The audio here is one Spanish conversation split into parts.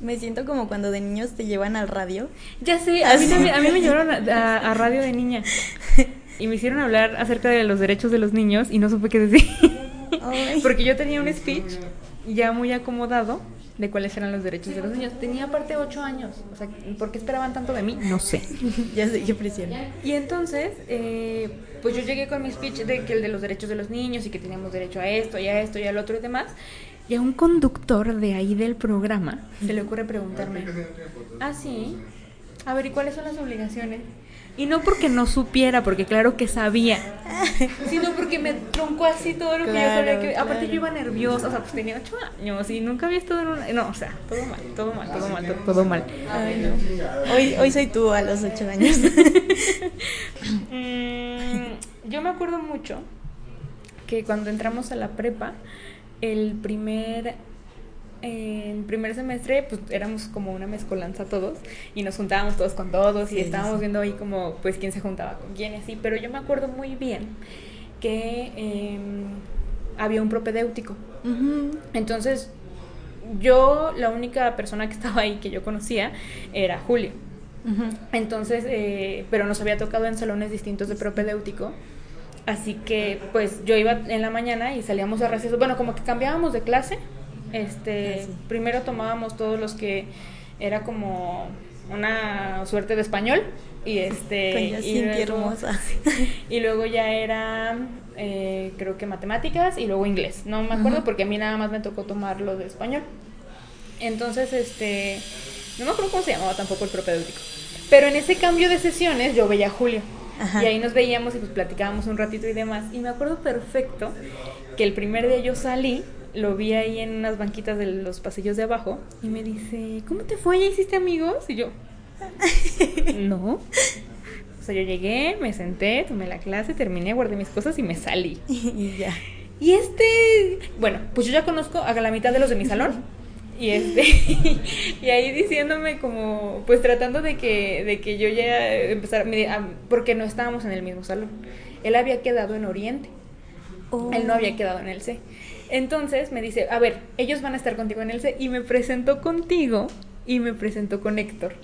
Me siento como cuando de niños te llevan al radio. Ya sé, a mí, también- a mí me llevaron a, radio de niña. Y me hicieron hablar acerca de los derechos de los niños y no supe qué decir. Porque yo tenía un speech ya muy acomodado de cuáles eran los derechos de los niños. Tenía aparte ocho años. O sea, ¿por qué esperaban tanto de mí? No sé. ya sé qué presión. Y entonces, eh, pues yo llegué con mi speech de que el de los derechos de los niños y que teníamos derecho a esto y a esto y al otro y demás. Y a un conductor de ahí del programa se le ocurre preguntarme, ah, sí, a ver, ¿y cuáles son las obligaciones? Y no porque no supiera, porque claro que sabía, sino porque me troncó así todo lo que yo sabía que... Aparte claro. yo iba nerviosa, o sea, pues tenía ocho años y nunca había estado en una... No, o sea, todo mal, todo mal, todo mal, todo, todo mal. Ay, no. Hoy, hoy soy tú a los ocho años. Mm, yo me acuerdo mucho que cuando entramos a la prepa, el primer, el primer semestre, pues éramos como una mezcolanza todos y nos juntábamos todos con todos Sí, y estábamos sí. viendo ahí como pues quién se juntaba con quién y así, pero yo me acuerdo muy bien que em, había un propedéutico. Entonces, yo, la única persona que estaba ahí que yo conocía era Julio. Entonces, eh, pero nos había tocado en salones distintos de propedéutico. Así que, pues, yo iba en la mañana y salíamos a receso. Bueno, como que cambiábamos de clase. Este, sí. primero tomábamos todos los que era como una suerte de español y este Con y luego- hermosa. y luego ya era eh, creo que matemáticas y luego inglés no me acuerdo porque a mí nada más me tocó tomar lo de español entonces este no me acuerdo cómo se llamaba tampoco el propedéutico pero en ese cambio de sesiones yo veía a Julio Ajá. y ahí nos veíamos y pues platicábamos un ratito y demás y me acuerdo perfecto que el primer día yo salí lo vi ahí en unas banquitas de los pasillos de abajo y me dice ¿cómo te fue? ¿ya hiciste amigos? y yo no o sea, yo llegué, me senté, tomé la clase, terminé, guardé mis cosas y me salí. y ya. Y este, bueno, pues yo ya conozco a la mitad de los de mi salón. Y este, y ahí diciéndome como, pues tratando de que, de que yo ya empezara, ah, porque no estábamos en el mismo salón. Él había quedado en Oriente, Oh. él no había quedado en el C. Entonces me dice, a ver, ellos van a estar contigo en el C. Y me presentó contigo y me presentó con Héctor.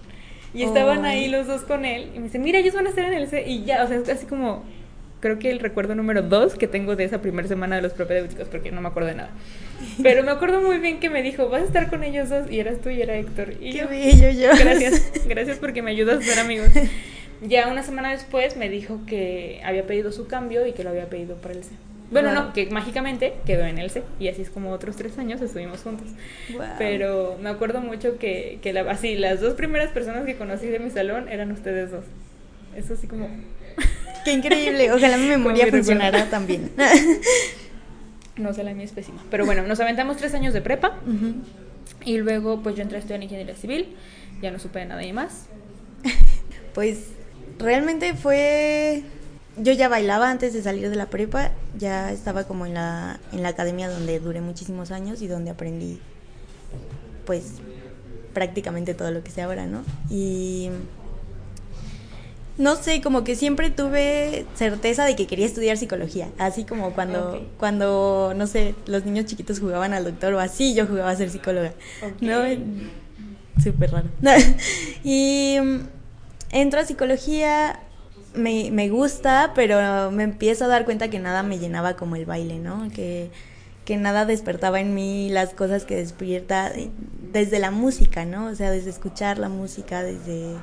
Y estaban ahí los dos con él. Y me dice, mira, ellos van a estar en el C. Y ya, o sea, es así como, creo que el recuerdo número dos que tengo de esa primera semana de los propedéuticos, porque no me acuerdo de nada. Pero me acuerdo muy bien que me dijo, vas a estar con ellos dos. Y eras tú y era Héctor. Y Qué yo, bello yo. Gracias, gracias porque me ayudas a ser amigos. Ya una semana después me dijo que había pedido su cambio y que lo había pedido para el C. Bueno, Wow. no, que mágicamente quedó en el C. Y así es como otros tres años estuvimos juntos. Wow. Pero me acuerdo mucho que, que la- así, las dos primeras personas que conocí de mi salón eran ustedes dos. Eso así como... Qué increíble. Ojalá mi memoria funcionara también. No sé, la mía es pésima. Pero bueno, nos aventamos tres años de prepa. Ujú. Y luego pues yo entré a estudiar ingeniería civil. Ya no supe de nada y más. Pues realmente fue... Yo ya bailaba antes de salir de la prepa, ya estaba como en la, en la academia donde duré muchísimos años y donde aprendí pues prácticamente todo lo que sé ahora, ¿no? Y no sé, como que siempre tuve certeza de que quería estudiar psicología, así como cuando, cuando, no sé, los niños chiquitos jugaban al doctor o así, yo jugaba a ser psicóloga, Ok. ¿no? Súper raro. y mm, entro a psicología, me, me gusta, pero me empiezo a dar cuenta que nada me llenaba como el baile, ¿no? Que, que nada despertaba en mí las cosas que despierta de- desde la música, ¿no? O sea, desde escuchar la música, desde,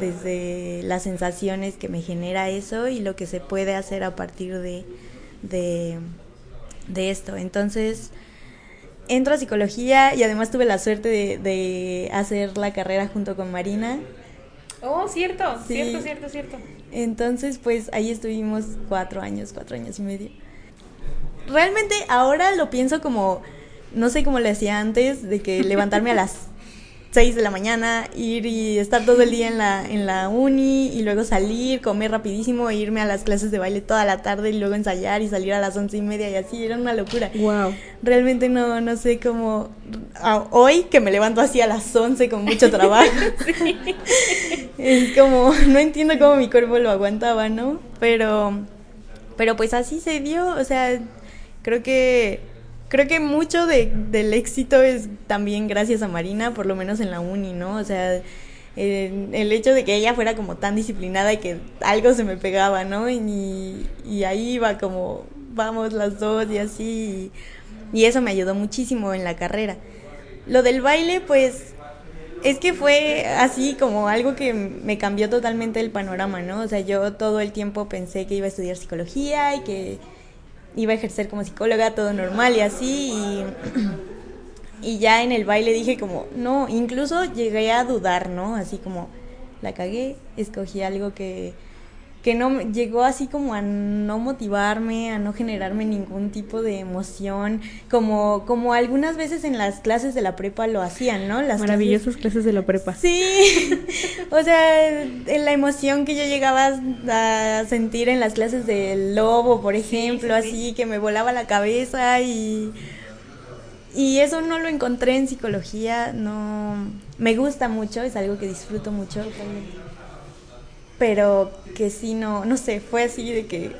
desde las sensaciones que me genera eso y lo que se puede hacer a partir de, de, de esto. Entonces, entro a psicología y además tuve la suerte de, de hacer la carrera junto con Marina. Oh, cierto, Sí. cierto, cierto, cierto. Entonces, pues ahí estuvimos cuatro años, cuatro años y medio. Realmente ahora lo pienso como, no sé cómo le hacía antes, de que levantarme a las 6 de la mañana, ir y estar todo el día en la, en la uni y luego salir, comer rapidísimo e irme a las clases de baile toda la tarde y luego ensayar y salir a las once y media y así, era una locura. Wow. Realmente no, no sé cómo, hoy que me levanto así a las 11 con mucho trabajo. Es como, no entiendo cómo mi cuerpo lo aguantaba, ¿no? Pero, pero pues así se dio, o sea, creo que creo que mucho de, del éxito es también gracias a Marina, por lo menos en la uni, ¿no? O sea, el hecho de que ella fuera como tan disciplinada y que algo se me pegaba, ¿no? Y, y ahí iba como, vamos las dos y así. Y eso me ayudó muchísimo en la carrera. Lo del baile, pues, es que fue así como algo que me cambió totalmente el panorama, ¿no? O sea, yo todo el tiempo pensé que iba a estudiar psicología y que iba a ejercer como psicóloga, todo normal y así. Y y ya en el baile dije como, no, incluso llegué a dudar, ¿no? Así como, la cagué, escogí algo que, que no llegó así como a no motivarme, a no generarme ningún tipo de emoción, como, como algunas veces en las clases de la prepa lo hacían, ¿no? Las Maravillosas clases... de la prepa. Sí, o sea, en la emoción que yo llegaba a sentir en las clases del lobo, por ejemplo, así que me volaba la cabeza y y eso no lo encontré en psicología, no me gusta mucho, es algo que disfruto mucho. Pero que sí no, no sé, fue así de que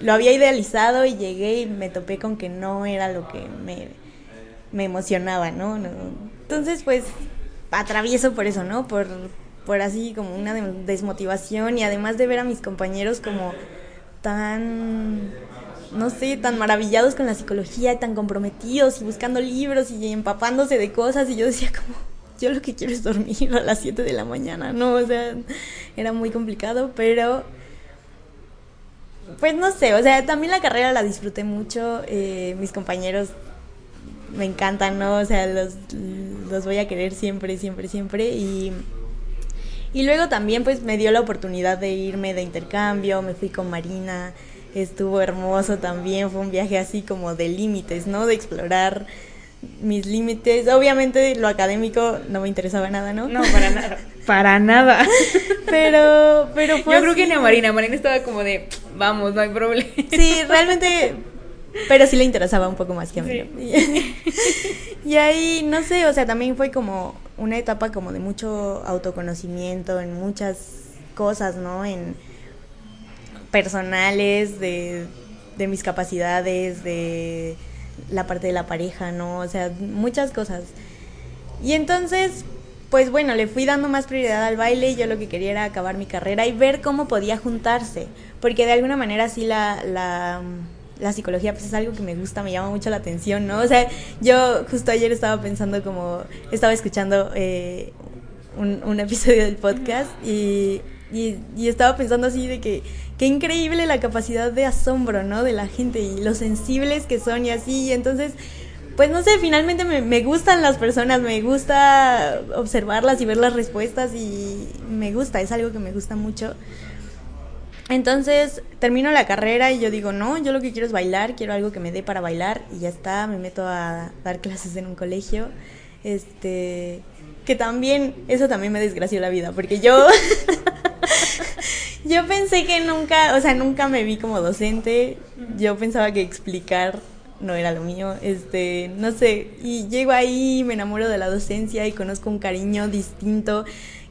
lo había idealizado y llegué y me topé con que no era lo que me, me emocionaba, ¿no? Entonces, pues atravieso por eso, ¿no? Por, por así como una desmotivación y además de ver a mis compañeros como tan no sé, tan maravillados con la psicología, y tan comprometidos y buscando libros y empapándose de cosas y yo decía como, yo lo que quiero es dormir a las 7 de la mañana, ¿no? O sea, era muy complicado, pero pues no sé, o sea, también la carrera la disfruté mucho, eh, mis compañeros me encantan, ¿no? O sea, los, los voy a querer siempre, siempre, siempre y... Y luego también pues me dio la oportunidad de irme de intercambio, me fui con Marina, estuvo hermoso también, fue un viaje así como de límites, ¿no? De explorar mis límites. Obviamente lo académico no me interesaba nada, ¿no? No, para nada. para nada. pero, pero fue Yo creo que ni a Marina, Marina estaba como de, vamos, no hay problema. Sí, realmente, pero sí le interesaba un poco más que a mí. y ahí, no sé, o sea, también fue como una etapa como de mucho autoconocimiento en muchas cosas, ¿no? En personales, de, de mis capacidades, de la parte de la pareja, ¿no? O sea, muchas cosas. Y entonces, pues bueno, le fui dando más prioridad al baile y yo lo que quería era acabar mi carrera y ver cómo podía juntarse, porque de alguna manera sí la, la, la, psicología pues es algo que me gusta, me llama mucho la atención, ¿no? O sea, yo justo ayer estaba pensando como, estaba escuchando eh, un, episodio del podcast y, y, y estaba pensando así de que qué increíble la capacidad de asombro, ¿no? De la gente y lo sensibles que son y así. Y entonces, pues no sé, finalmente me, gustan las personas, me gusta observarlas y ver las respuestas y me gusta, es algo que me gusta mucho. Entonces termino la carrera y yo digo, no, yo lo que quiero es bailar, quiero algo que me dé para bailar y ya está, me meto a dar clases en un colegio. Este, que también, eso también me desgració la vida, porque yo Yo pensé que nunca, o sea, nunca me vi como docente. Yo pensaba que explicar no era lo mío. Este, no sé, y llego ahí, me enamoro de la docencia y conozco un cariño distinto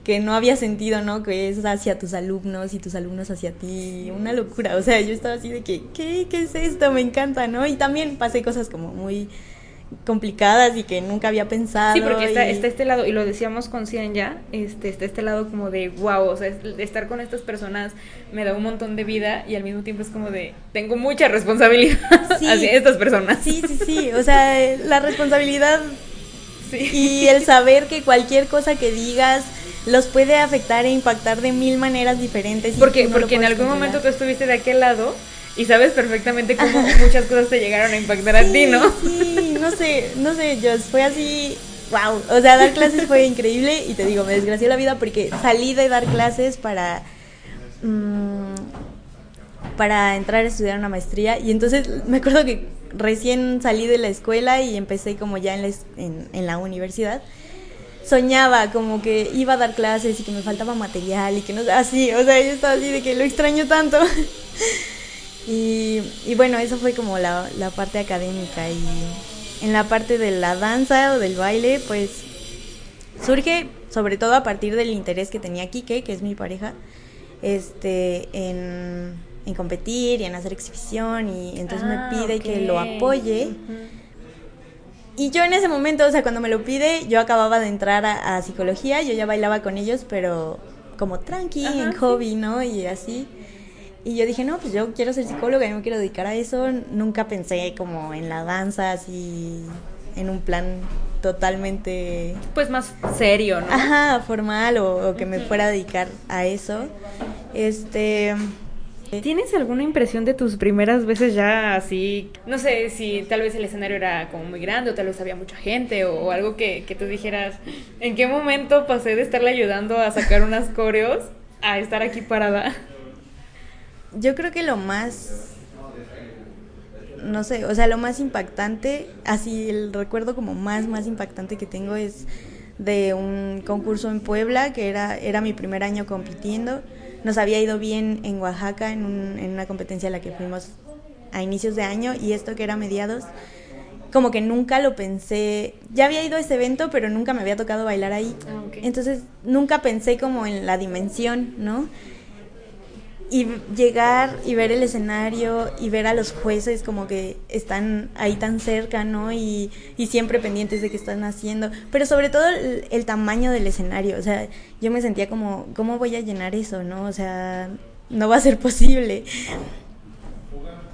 que no había sentido, ¿no? Que es hacia tus alumnos y tus alumnos hacia ti. Una locura. O sea, yo estaba así de que, ¿qué? ¿Qué es esto? Me encanta, ¿no? Y también pasé cosas como muy complicadas y que nunca había pensado. Sí, porque está, está este lado, y lo decíamos con Cien ya, este, está este lado como de wow, o sea, estar con estas personas me da un montón de vida y al mismo tiempo es como de tengo mucha responsabilidad hacia estas personas. Sí, sí, sí, o sea, la responsabilidad y el saber que cualquier cosa que digas los puede afectar e impactar de mil maneras diferentes. Porque, porque en algún momento tú estuviste de aquel lado y sabes perfectamente cómo muchas cosas te llegaron a impactar a ti, ¿no? Sí, no sé, no sé, yo fue así, wow, o sea, dar clases fue increíble y te digo, me desgració la vida porque salí de dar clases para mm, para entrar a estudiar una maestría y entonces me acuerdo que recién salí de la escuela y empecé como ya en la, en, en la universidad soñaba como que iba a dar clases y que me faltaba material y que no así, o sea, yo estaba así de que lo extraño tanto. Y, y bueno, eso fue como la, la, parte académica. Y en la parte de la danza o del baile, pues surge sobre todo a partir del interés que tenía Kike, que es mi pareja, este, en, en competir y en hacer exhibición. Y entonces me ah, pide que lo apoye. Y yo en ese momento, o sea, cuando me lo pide, yo acababa de entrar a, psicología, yo ya bailaba con ellos, pero como tranqui, en hobby, ¿no? Y así. Y yo dije, no, pues yo quiero ser psicóloga y me quiero dedicar a eso. Nunca pensé como en la danza, así, en un plan totalmente... Pues más serio, ¿no? Ajá, formal o, que me fuera a dedicar a eso. Este... ¿Tienes alguna impresión de tus primeras veces ya así? No sé si tal vez el escenario era como muy grande o tal vez había mucha gente o, algo que, que tú dijeras, ¿en qué momento pasé de estarle ayudando a sacar unas coreos a estar aquí parada? Yo creo que lo más no sé, o sea, lo más impactante, así el recuerdo como más, más impactante que tengo es de un concurso en Puebla, que era, era mi primer año compitiendo. Nos había ido bien en Oaxaca en, un, en una competencia a la que fuimos a inicios de año y esto que era mediados, como que nunca lo pensé, ya había ido a ese evento, pero nunca me había tocado bailar ahí. Ah, Entonces nunca pensé como en la dimensión, ¿no? Y llegar y ver el escenario y ver a los jueces como que están ahí tan cerca, ¿no? Y, y siempre pendientes de qué están haciendo. Pero sobre todo el, tamaño del escenario. O sea, yo me sentía como, ¿cómo voy a llenar eso, no? O sea, no va a ser posible.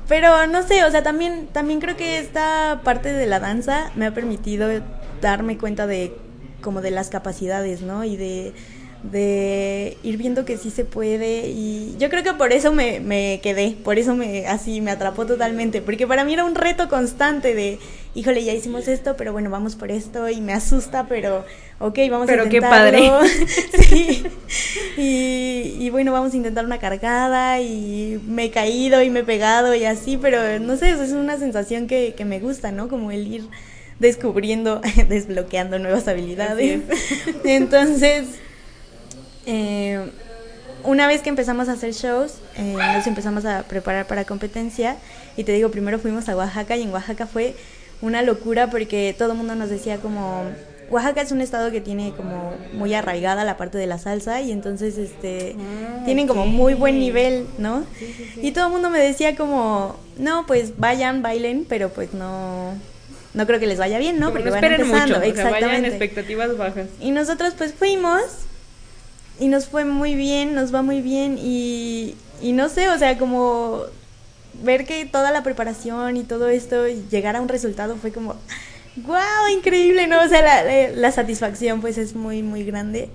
Pero no sé, o sea, también, también creo que esta parte de la danza me ha permitido darme cuenta de como de las capacidades, ¿no? Y de de ir viendo que sí se puede y yo creo que por eso me, me, quedé, por eso me así me atrapó totalmente, porque para mí era un reto constante de, híjole, ya hicimos esto, pero bueno, vamos por esto y me asusta, pero ok, vamos a intentarlo. Pero qué padre. sí. Y, y, bueno, vamos a intentar una cargada y me he caído y me he pegado y así, pero no sé, es una sensación que, que me gusta, ¿no? Como el ir descubriendo, desbloqueando nuevas habilidades. Entonces, eh, una vez que empezamos a hacer shows, eh, nos empezamos a preparar para competencia y te digo, primero fuimos a Oaxaca y en Oaxaca fue una locura porque todo el mundo nos decía como Oaxaca es un estado que tiene como muy arraigada la parte de la salsa y entonces este ah, tienen como muy buen nivel, ¿no? Y todo el mundo me decía como, no, pues vayan, bailen, pero pues no no creo que les vaya bien, ¿no? Porque van empezando, mucho, exactamente. vayan expectativas bajas. Y nosotros pues fuimos y nos fue muy bien, nos va muy bien y, y no sé, o sea, como ver que toda la preparación y todo esto y llegar a un resultado fue como, wow, increíble, ¿no? O sea, la, la satisfacción pues es muy, muy grande.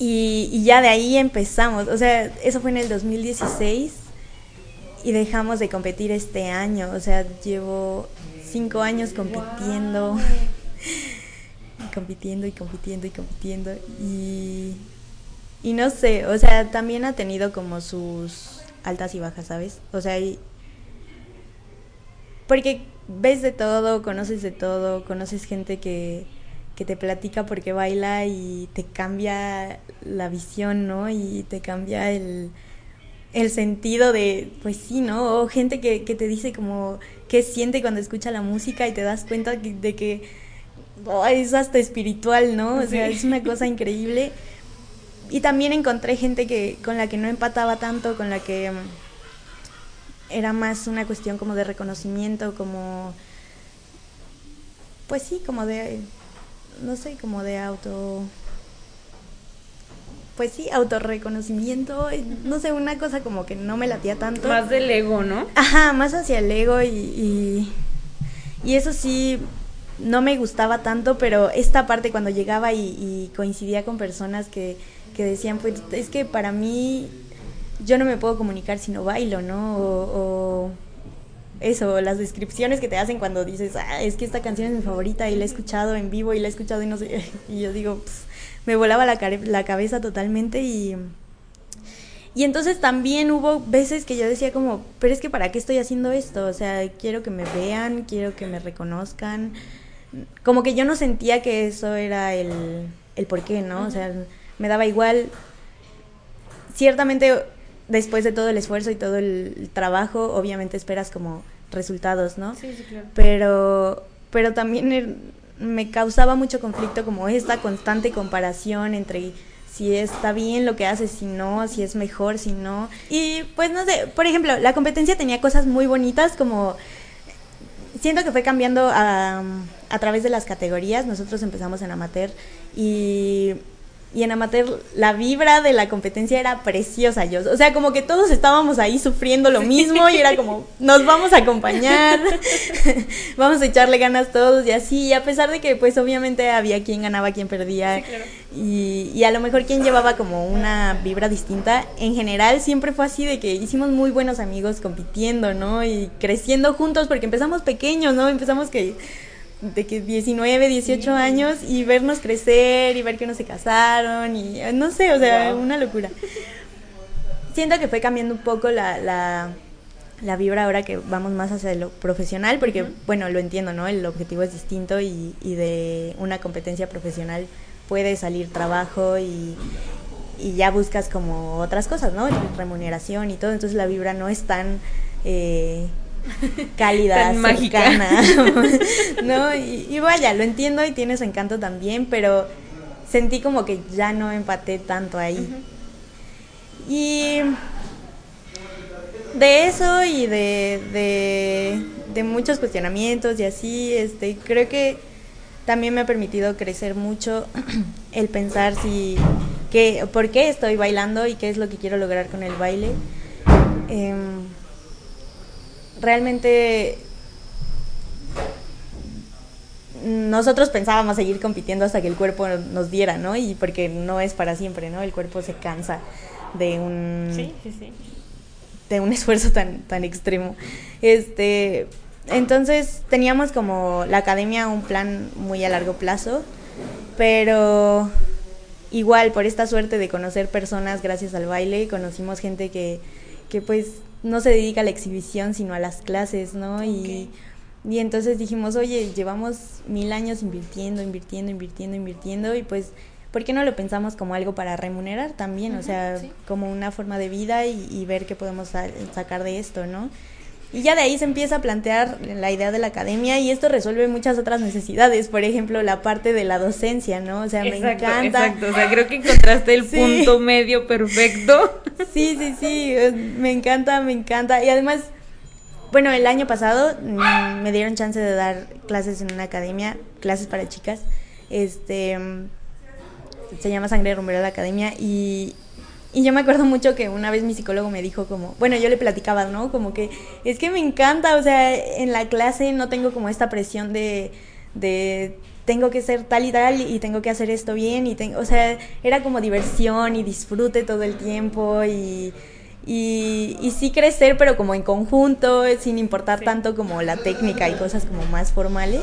Y, y, ya de ahí empezamos, o sea, eso fue en el 2016 y dejamos de competir este año, o sea, llevo cinco años compitiendo compitiendo y compitiendo y compitiendo. Y, y no sé, o sea, también ha tenido como sus altas y bajas, ¿sabes? O sea, porque ves de todo, conoces de todo, conoces gente que, que te platica porque baila y te cambia la visión, ¿no? Y te cambia el, el sentido de, pues sí, ¿no? O gente que, que te dice como qué siente cuando escucha la música y te das cuenta de que es hasta espiritual, ¿no? O sea, es una cosa increíble. Y también encontré gente que con la que no empataba tanto, con la que mm, era más una cuestión como de reconocimiento, como pues sí, como de no sé, como de auto pues sí, autorreconocimiento, no sé, una cosa como que no me latía tanto. Más del ego, ¿no? Ajá, más hacia el ego y, y, y eso sí, no me gustaba tanto, pero esta parte cuando llegaba y, coincidía con personas que, decían, pues es que para mí yo no me puedo comunicar si no bailo, ¿no? O, eso, las descripciones que te hacen cuando dices, ah, es que esta canción es mi favorita y la he escuchado en vivo y la he escuchado y no sé, y yo digo, me volaba la, la cabeza totalmente y... Y entonces también hubo veces que yo decía como, pero es que ¿para qué estoy haciendo esto? O sea, quiero que me vean, quiero que me reconozcan, como que yo no sentía que eso era el, el por qué, ¿no? O sea, me daba igual. Ciertamente, después de todo el esfuerzo y todo el trabajo, obviamente esperas como resultados, ¿no? Sí, sí, claro. Pero, pero también me causaba mucho conflicto como esta constante comparación entre si está bien lo que haces, si no, si es mejor, si no. Y pues no sé, por ejemplo, la competencia tenía cosas muy bonitas como siento que fue cambiando a, a través de las categorías. Nosotros empezamos en amateur y y en amateur la vibra de la competencia era preciosa. Yo, o sea, como que todos estábamos ahí sufriendo lo mismo y era como, nos vamos a acompañar, vamos a echarle ganas todos y así. Y a pesar de que pues obviamente había quien ganaba, quien perdía y, y a lo mejor quien llevaba como una vibra distinta, en general siempre fue así de que hicimos muy buenos amigos compitiendo, ¿no? Y creciendo juntos porque empezamos pequeños, ¿no? Empezamos que de que 19, 18 años y vernos crecer y ver que uno se casaron y no sé, o sea, una locura. Siento que fue cambiando un poco la, la, la, vibra ahora que vamos más hacia lo profesional, porque, bueno, lo entiendo, ¿no? El objetivo es distinto y, y de una competencia profesional puede salir trabajo y, y ya buscas como otras cosas, ¿no? Remuneración y todo, entonces la vibra no es tan... Eh, cálida, cercana, ¿no? Y, vaya, lo entiendo y tiene su encanto también, pero sentí como que ya no empaté tanto ahí. Y de eso y de, de, muchos cuestionamientos y así, este, creo que también me ha permitido crecer mucho el pensar si, que, por qué estoy bailando y qué es lo que quiero lograr con el baile. Em, realmente nosotros pensábamos seguir compitiendo hasta que el cuerpo nos diera, ¿no? Y porque no es para siempre, ¿no? El cuerpo se cansa de un de un esfuerzo tan tan extremo. Este, entonces teníamos como la academia un plan muy a largo plazo, pero igual por esta suerte de conocer personas gracias al baile, conocimos gente que que pues no se dedica a la exhibición, sino a las clases, ¿no? Y, y entonces dijimos, oye, llevamos mil años invirtiendo, invirtiendo, invirtiendo, invirtiendo, y pues, ¿por qué no lo pensamos como algo para remunerar también? o sea, como una forma de vida y, y ver qué podemos sacar de esto, ¿no? Y ya de ahí se empieza a plantear la idea de la academia y esto resuelve muchas otras necesidades, por ejemplo, la parte de la docencia, ¿no? O sea, me encanta. Exacto, o sea, creo que encontraste el punto medio perfecto. Sí, sí, sí, me encanta, me encanta. Y además, bueno, el año pasado mm, me dieron chance de dar clases en una academia, clases para chicas. Este se llama Sangre Rumbera la academia y y yo me acuerdo mucho que una vez mi psicólogo me dijo como, bueno, yo le platicaba, ¿no? Como que es que me encanta, o sea, en la clase no tengo como esta presión de, de tengo que ser tal y tal y tengo que hacer esto bien y tengo, o sea, era como diversión y disfrute todo el tiempo y, y, y sí crecer, pero como en conjunto, sin importar tanto como la técnica y cosas como más formales.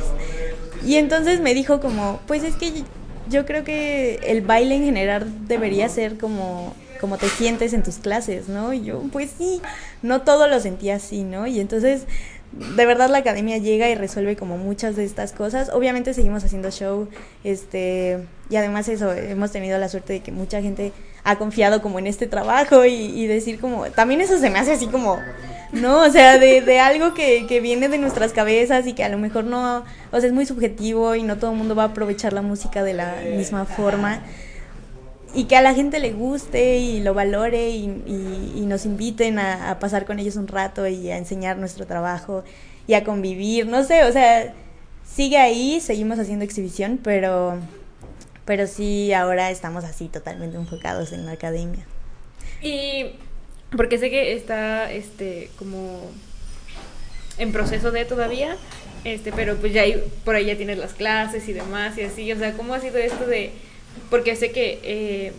Y entonces me dijo como, pues es que yo creo que el baile en general debería ser como como te sientes en tus clases, ¿no? Y yo, pues sí, no todo lo sentía así, ¿no? Y entonces, de verdad la academia llega y resuelve como muchas de estas cosas. Obviamente seguimos haciendo show, este, y además eso, hemos tenido la suerte de que mucha gente ha confiado como en este trabajo y, decir como, también eso se me hace así como, ¿no? O sea, de, de algo que, que, viene de nuestras cabezas y que a lo mejor no, o sea, es muy subjetivo y no todo el mundo va a aprovechar la música de la misma forma y que a la gente le guste y lo valore y, nos inviten a, pasar con ellos un rato y a enseñar nuestro trabajo y a convivir, no sé, o sea, sigue ahí, seguimos haciendo exhibición, pero, pero sí ahora estamos así totalmente enfocados en la academia. Y porque sé que está este como en proceso de todavía, este, pero pues ya por ahí ya tienes las clases y demás y así, o sea, ¿cómo ha sido esto de porque sé que eh,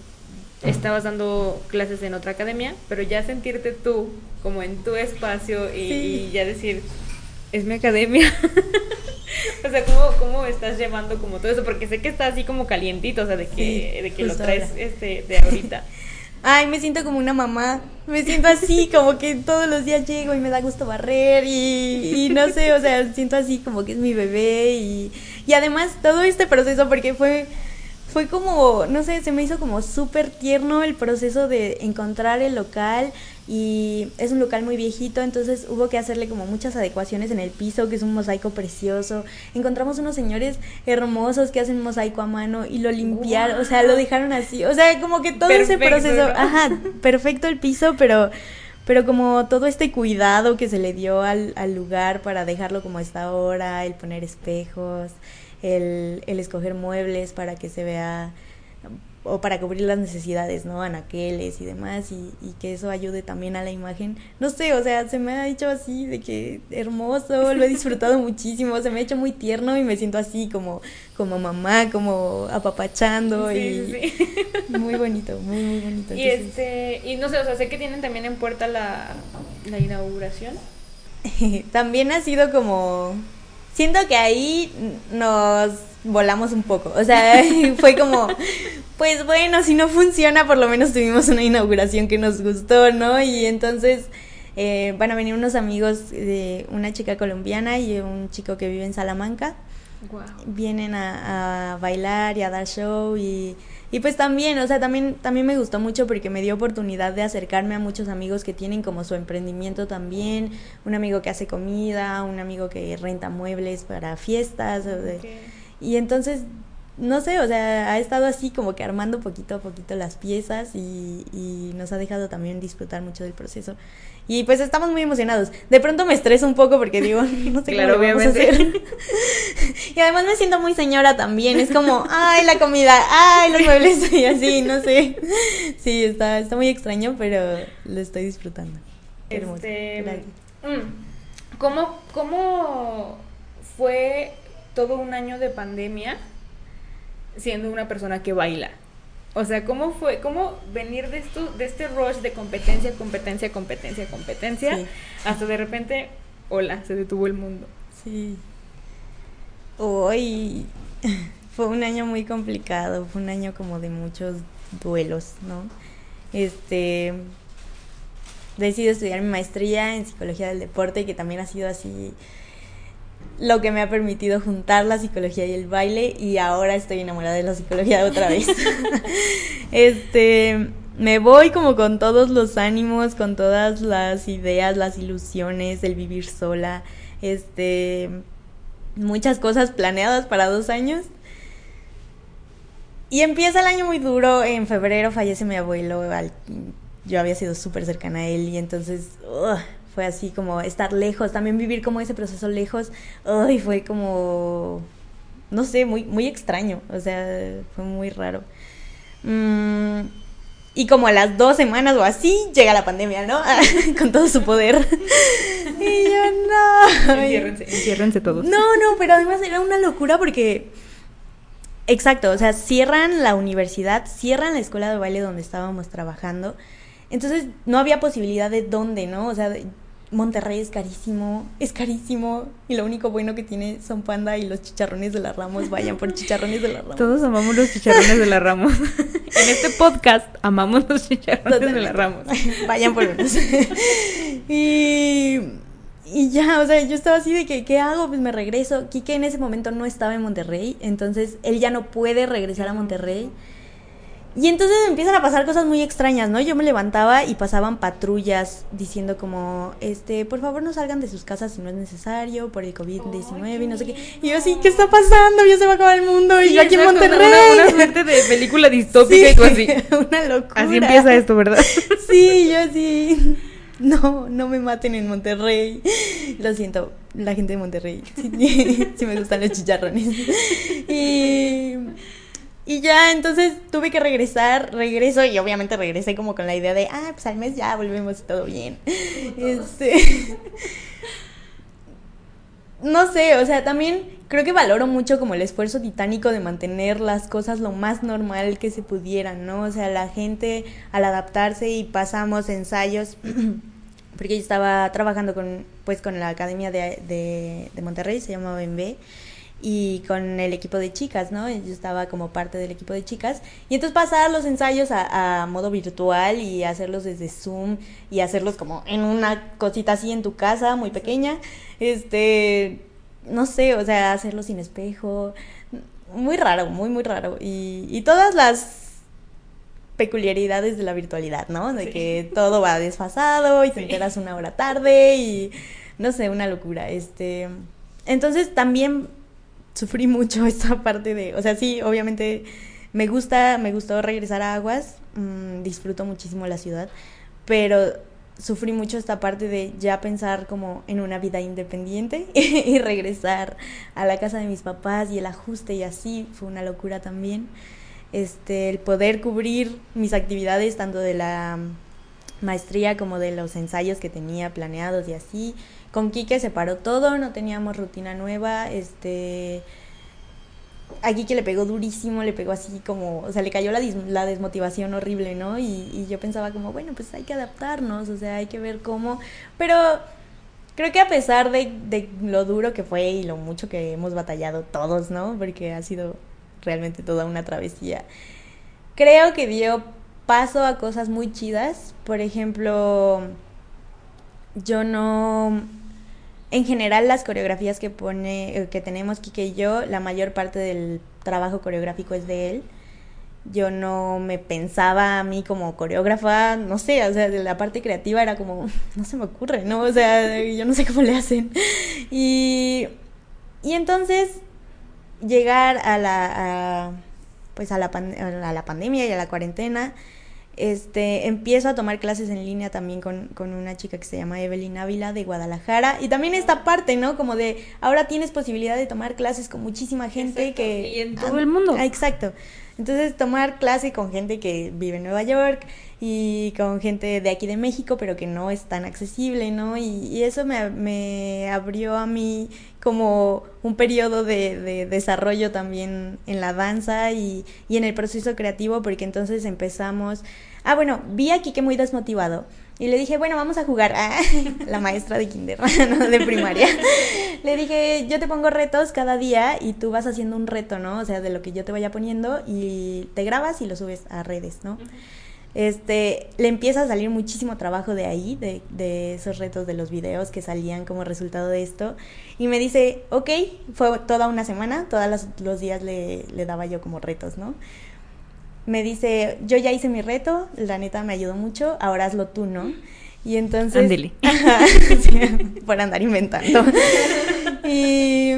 estabas dando clases en otra academia, pero ya sentirte tú como en tu espacio y, ya decir, es mi academia. o sea, ¿cómo, ¿cómo, estás llevando como todo eso? Porque sé que está así como calientito, o sea, de que, de que lo traes este, de ahorita. Ay, me siento como una mamá. Me siento así, como que todos los días llego y me da gusto barrer y, y no sé, o sea, siento así como que es mi bebé y, y además todo este proceso porque fue fue como, no sé, se me hizo como súper tierno el proceso de encontrar el local y es un local muy viejito, entonces hubo que hacerle como muchas adecuaciones en el piso, que es un mosaico precioso. Encontramos unos señores hermosos que hacen mosaico a mano y lo limpiaron, o sea, lo dejaron así, o sea, como que todo ese proceso, ajá, perfecto el piso, pero pero como todo este cuidado que se le dio al, al lugar para dejarlo como está ahora, el poner espejos, el, el escoger muebles para que se vea o para cubrir las necesidades, ¿no? Anaqueles y demás, y, y, que eso ayude también a la imagen. No sé, o sea, se me ha dicho así de que hermoso, lo he disfrutado muchísimo, se me ha hecho muy tierno y me siento así como, como mamá, como apapachando sí, y sí. muy bonito, muy, muy bonito. Y este, y no sé, o sea, sé que tienen también en puerta la, la inauguración. también ha sido como, siento que ahí nos volamos un poco. O sea, fue como, pues bueno, si no funciona, por lo menos tuvimos una inauguración que nos gustó, ¿no? Y entonces eh, van a venir unos amigos de una chica colombiana y un chico que vive en Salamanca. Wow. Vienen a, a, bailar y a dar show y, y pues también, o sea, también, también me gustó mucho porque me dio oportunidad de acercarme a muchos amigos que tienen como su emprendimiento también, un amigo que hace comida, un amigo que renta muebles para fiestas. Okay. Y entonces, no sé, o sea, ha estado así como que armando poquito a poquito las piezas y, y, nos ha dejado también disfrutar mucho del proceso. Y pues estamos muy emocionados. De pronto me estreso un poco porque digo, no sé claro, cómo vamos a hacer. y además me siento muy señora también. Es como, ay, la comida, ay, los muebles y así, no sé. Sí, está, está muy extraño, pero lo estoy disfrutando. Este, mm, ¿cómo, ¿Cómo fue todo un año de pandemia siendo una persona que baila. O sea, ¿cómo fue? ¿Cómo venir de esto, de este rush de competencia, competencia, competencia, competencia, sí. hasta de repente, hola, se detuvo el mundo? Sí. Hoy fue un año muy complicado, fue un año como de muchos duelos, ¿no? Este decido estudiar mi maestría en psicología del deporte, que también ha sido así lo que me ha permitido juntar la psicología y el baile y ahora estoy enamorada de la psicología otra vez. este, me voy como con todos los ánimos, con todas las ideas, las ilusiones, el vivir sola, este, muchas cosas planeadas para dos años. Y empieza el año muy duro, en febrero fallece mi abuelo, al, yo había sido súper cercana a él y entonces... fue así como estar lejos, también vivir como ese proceso lejos, ay, fue como, no sé, muy, muy extraño, o sea, fue muy raro. Mm, y como a las dos semanas o así, llega la pandemia, ¿no? Con todo su poder. y yo, no. Enciérrense, enciérrense todos. No, no, pero además era una locura porque... Exacto, o sea, cierran la universidad, cierran la escuela de baile donde estábamos trabajando. Entonces no había posibilidad de dónde, ¿no? O sea, Monterrey es carísimo, es carísimo. Y lo único bueno que tiene son Panda y los chicharrones de la Ramos. Vayan por chicharrones de la Ramos. Todos amamos los chicharrones de la Ramos. en este podcast amamos los chicharrones Totalmente. de la Ramos. Vayan por unos. y, y ya, o sea, yo estaba así de que, ¿qué hago? Pues me regreso. Quique en ese momento no estaba en Monterrey. Entonces él ya no puede regresar a Monterrey. Y entonces empiezan a pasar cosas muy extrañas, ¿no? Yo me levantaba y pasaban patrullas diciendo como, este, por favor no salgan de sus casas si no es necesario por el COVID-19 y no sé qué. Y yo así, ¿qué está pasando? Ya se va a acabar el mundo y sí, yo aquí en Monterrey. Una, una, suerte de película distópica sí, y tú así. Una locura. Así empieza esto, ¿verdad? Sí, yo así. No, no me maten en Monterrey. Lo siento, la gente de Monterrey. Sí, sí me gustan los chicharrones. Y y ya, entonces tuve que regresar, regreso y obviamente regresé como con la idea de, ah, pues al mes ya volvemos y todo bien. Este... no sé, o sea, también creo que valoro mucho como el esfuerzo titánico de mantener las cosas lo más normal que se pudieran, ¿no? O sea, la gente al adaptarse y pasamos ensayos, porque yo estaba trabajando con, pues, con la Academia de, de, de Monterrey, se llama BMB, y con el equipo de chicas, ¿no? Yo estaba como parte del equipo de chicas. Y entonces pasar los ensayos a, a, modo virtual y hacerlos desde Zoom y hacerlos como en una cosita así en tu casa, muy pequeña. Este, no sé, o sea, hacerlo sin espejo. Muy raro, muy, muy raro. Y, y todas las peculiaridades de la virtualidad, ¿no? De sí. que todo va desfasado y sí. te enteras una hora tarde y no sé, una locura. Este, entonces también sufrí mucho esta parte de, o sea, sí, obviamente me gusta, me gustó regresar a Aguas, mmm, disfruto muchísimo la ciudad, pero sufrí mucho esta parte de ya pensar como en una vida independiente y regresar a la casa de mis papás y el ajuste y así fue una locura también. Este, el poder cubrir mis actividades tanto de la maestría como de los ensayos que tenía planeados y así. Con Quique se paró todo, no teníamos rutina nueva, este aquí que le pegó durísimo, le pegó así como, o sea, le cayó la, la desmotivación horrible, ¿no? Y, y, yo pensaba como, bueno, pues hay que adaptarnos, o sea, hay que ver cómo, pero creo que a pesar de, de lo duro que fue y lo mucho que hemos batallado todos, ¿no? Porque ha sido realmente toda una travesía, creo que dio paso a cosas muy chidas, por ejemplo, yo no en general las coreografías que pone, eh, que tenemos Kike y yo, la mayor parte del trabajo coreográfico es de él. Yo no me pensaba a mí como coreógrafa, no sé, o sea, de la parte creativa era como, no se me ocurre, ¿no? O sea, yo no sé cómo le hacen. Y, y entonces llegar a la, pues a la, a la pandemia y a la cuarentena, este, empiezo a tomar clases en línea también con, con, una chica que se llama Evelyn Ávila de Guadalajara. Y también esta parte, ¿no? Como de ahora tienes posibilidad de tomar clases con muchísima gente que... Y en todo el mundo. Ah, exacto. Entonces tomar clase con gente que vive en Nueva York y con gente de aquí de México, pero que no es tan accesible, ¿no? Y, eso me, me, abrió a mí como un periodo de, de desarrollo también en la danza y, en el proceso creativo, porque entonces empezamos... Ah, bueno, vi aquí que muy desmotivado. Y le dije, bueno, vamos a jugar. Ah, la maestra de kinder, ¿no? de primaria. le dije, yo te pongo retos cada día y tú vas haciendo un reto, ¿no? O sea, de lo que yo te vaya poniendo y te grabas y lo subes a redes, ¿no? Este, le empieza a salir muchísimo trabajo de ahí, de, de esos retos de los videos que salían como resultado de esto. Y me dice, ok, fue toda una semana, todos los días le, le daba yo como retos, ¿no? me dice, yo ya hice mi reto, la neta me ayudó mucho, ahora hazlo tú, ¿no? Y entonces... Ándele. por andar inventando. y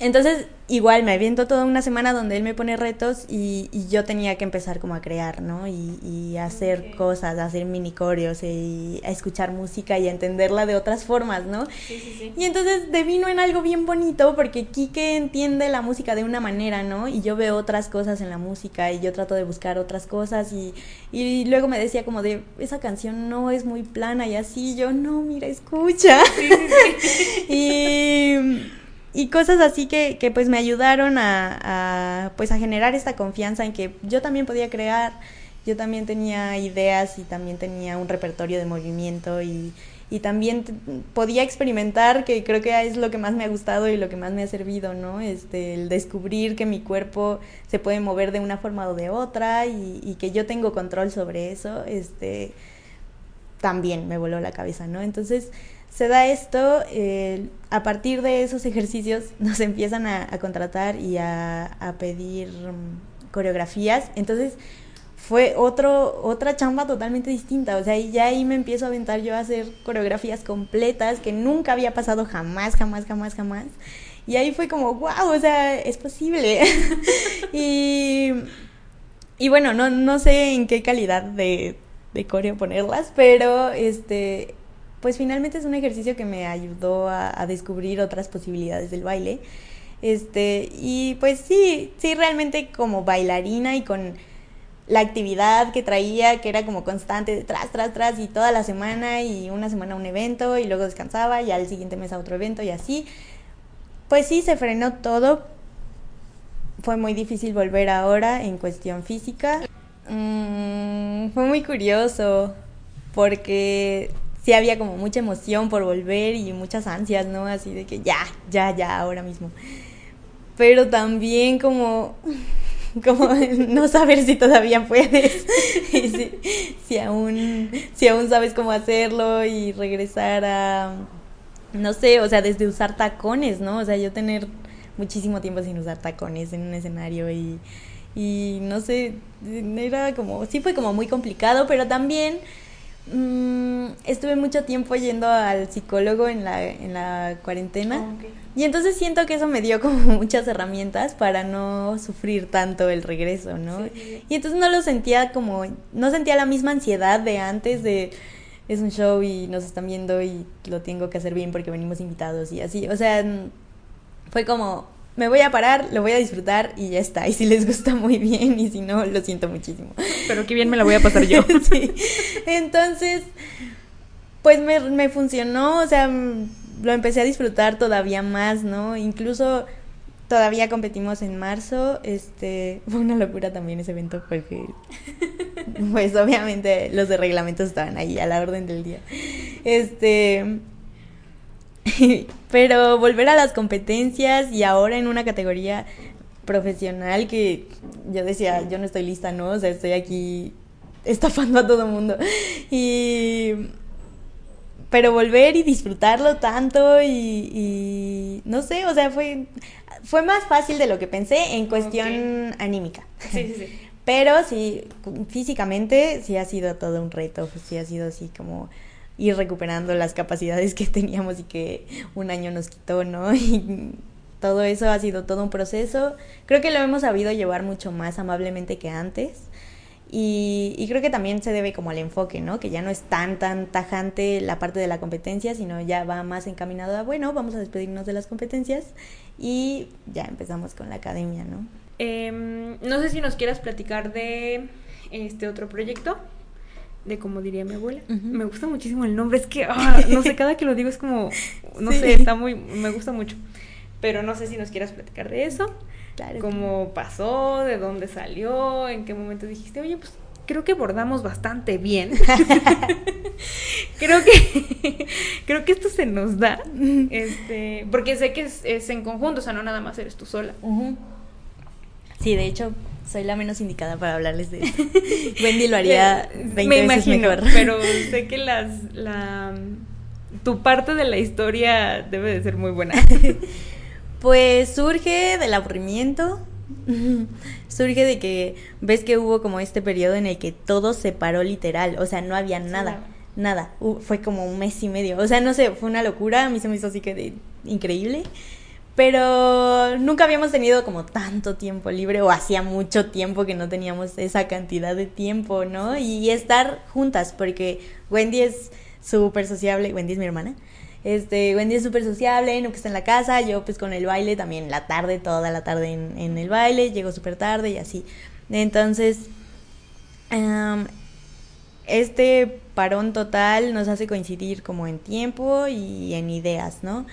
entonces igual me aviento toda una semana donde él me pone retos y, yo tenía que empezar como a crear, ¿no? Y, y hacer cosas, hacer mini coreos y a escuchar música y a entenderla de otras formas, ¿no? Sí, sí, sí. Y entonces devino en algo bien bonito porque Kike entiende la música de una manera, ¿no? Y yo veo otras cosas en la música y yo trato de buscar otras cosas y, y luego me decía como de, esa canción no es muy plana y así, yo, no, mira, escucha. y y cosas así que, que pues me ayudaron a, pues a generar esta confianza en que yo también podía crear, yo también tenía ideas y también tenía un repertorio de movimiento y, y también podía experimentar, que creo que es lo que más me ha gustado y lo que más me ha servido, ¿no? Este, el descubrir que mi cuerpo se puede mover de una forma o de otra y, y que yo tengo control sobre eso, este, también me voló la cabeza, ¿no? Entonces, se da esto, a partir de esos ejercicios nos empiezan a, contratar y a, pedir mm, coreografías, entonces fue otro, otra chamba totalmente distinta, o sea, ya ahí me empiezo a aventar yo a hacer coreografías completas que nunca había pasado jamás, jamás, jamás, jamás. Y ahí fue como, wow, o sea, es posible. y, y bueno, no, no sé en qué calidad de, de coreo ponerlas, pero este pues finalmente es un ejercicio que me ayudó a, descubrir otras posibilidades del baile. Este, y pues sí, sí, realmente como bailarina y con la actividad que traía, que era como constante, tras, tras, tras, y toda la semana, y una semana un evento, y luego descansaba, y al siguiente mes a otro evento, y así. Pues sí, se frenó todo. Fue muy difícil volver ahora en cuestión física. Mm, fue muy curioso, porque sí había como mucha emoción por volver y muchas ansias, ¿no? Así de que ya, ya, ya, ahora mismo. Pero también como, como no saber si todavía puedes, y si, si, aún, si aún sabes cómo hacerlo y regresar a, no sé, o sea, desde usar tacones, ¿no? O sea, yo tener muchísimo tiempo sin usar tacones en un escenario y, y no sé, era como, sí fue como muy complicado, pero también Mm, estuve mucho tiempo yendo al psicólogo en la, en la cuarentena. Ah, y entonces siento que eso me dio como muchas herramientas para no sufrir tanto el regreso, ¿no? Y entonces no lo sentía como, no sentía la misma ansiedad de antes de es un show y nos están viendo y lo tengo que hacer bien porque venimos invitados y así. O sea, fue como, me voy a parar, lo voy a disfrutar y ya está. Y si les gusta muy bien y si no, lo siento muchísimo. Pero qué bien me la voy a pasar yo. sí. Entonces, pues me, me funcionó, o sea, lo empecé a disfrutar todavía más, ¿no? Incluso todavía competimos en marzo, este, fue una locura también ese evento porque, pues obviamente los de reglamentos estaban ahí a la orden del día. Este, pero volver a las competencias y ahora en una categoría profesional que yo decía, yo no estoy lista, ¿no? O sea, estoy aquí estafando a todo el mundo. Y pero volver y disfrutarlo tanto y, no sé, o sea, fue, fue más fácil de lo que pensé en cuestión anímica. Sí, sí, sí. Pero sí, físicamente sí ha sido todo un reto, pues sí ha sido así como ir recuperando las capacidades que teníamos y que un año nos quitó, ¿no? Y todo eso ha sido todo un proceso. Creo que lo hemos sabido llevar mucho más amablemente que antes. Y, creo que también se debe como al enfoque, ¿no? Que ya no es tan, tan tajante la parte de la competencia, sino ya va más encaminado a, bueno, vamos a despedirnos de las competencias y ya empezamos con la academia, ¿no? Em, no sé si nos quieras platicar de este otro proyecto, de como diría mi abuela. Me gusta muchísimo el nombre, es que, ah, no sé, cada que lo digo es como, no sé, está muy, me gusta mucho. Pero no sé si nos quieras platicar de eso. ¿Cómo pasó? ¿De dónde salió? ¿En qué momento dijiste, oye, pues creo que bordamos bastante bien. creo que creo que esto se nos da. Este, porque sé que es, en conjunto, o sea, no nada más eres tú sola. Sí, de hecho, soy la menos indicada para hablarles de esto. Wendy lo haría 20 Me veces imagino, mejor. pero sé que las la tu parte de la historia debe de ser muy buena. Pues surge del aburrimiento, surge de que ves que hubo como este periodo en el que todo se paró literal, o sea, no había nada, nada, fue como un mes y medio, o sea, no sé, fue una locura, a mí se me hizo así que de, increíble, pero nunca habíamos tenido como tanto tiempo libre o hacía mucho tiempo que no teníamos esa cantidad de tiempo, ¿no? Y estar juntas, porque Wendy es súper sociable, Wendy es mi hermana, este, Wendy es súper sociable, nunca está en la casa, yo pues con el baile también la tarde, toda la tarde en, el baile, llego súper tarde y así. Entonces, este parón total nos hace coincidir como en tiempo y en ideas, ¿no?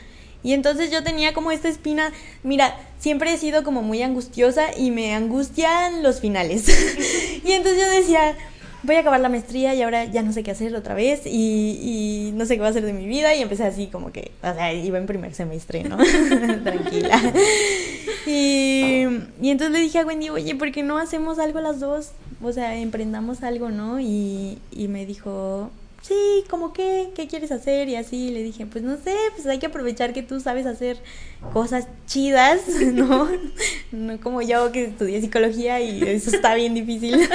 Y entonces yo tenía como esta espina, mira, siempre he sido como muy angustiosa y me angustian los finales. y entonces yo decía, voy a acabar la maestría y ahora ya no sé qué hacer otra vez y, no sé qué va a hacer de mi vida y empecé así como que, o sea, iba en primer semestre, ¿no? Tranquila. Y, entonces le dije a Wendy, oye, ¿por qué no hacemos algo las dos? O sea, emprendamos algo, ¿no? Y me dijo, sí, como qué, qué quieres hacer y así le dije, pues no sé, pues hay que aprovechar que tú sabes hacer cosas chidas, ¿no? No como yo que estudié psicología y eso está bien difícil,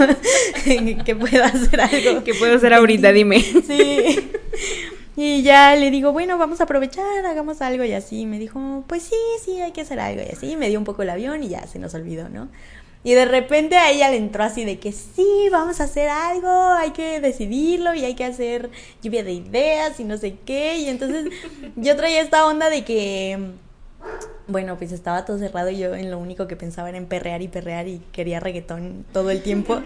que pueda hacer algo. Que puedo hacer ahorita, dime. Sí. Y ya le digo, bueno, vamos a aprovechar, hagamos algo y así. Me dijo, pues sí, sí, hay que hacer algo y así. Me dio un poco el avión y ya se nos olvidó, ¿no? Y de repente a ella le entró así de que sí, vamos a hacer algo, hay que decidirlo y hay que hacer lluvia de ideas y no sé qué. Y entonces yo traía esta onda de que, bueno, pues estaba todo cerrado y yo en lo único que pensaba era en perrear y perrear y quería reggaetón todo el tiempo.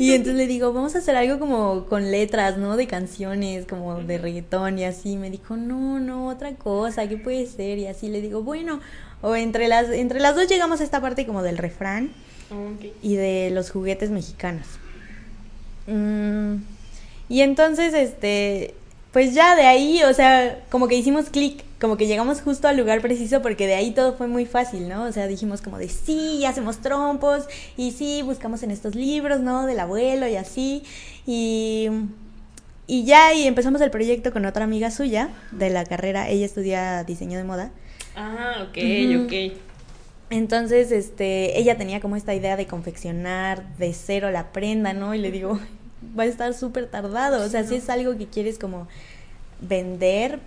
Y entonces le digo, vamos a hacer algo como con letras, ¿no? De canciones, como de reggaetón y así. Me dijo, no, no, otra cosa, ¿qué puede ser? Y así le digo, bueno, o entre las, entre las dos llegamos a esta parte como del refrán y de los juguetes mexicanos. Mm, y entonces, este, pues ya de ahí, o sea, como que hicimos clic, como que llegamos justo al lugar preciso porque de ahí todo fue muy fácil, ¿no? O sea, dijimos como de sí, hacemos trompos y sí, buscamos en estos libros, ¿no? Del abuelo y así. Y, y ya, y empezamos el proyecto con otra amiga suya de la carrera, ella estudia diseño de moda. Ah, ok, ok. Entonces, este, ella tenía como esta idea de confeccionar de cero la prenda, ¿no? Y le digo, va a estar súper tardado. O sea, si es algo que quieres como vender,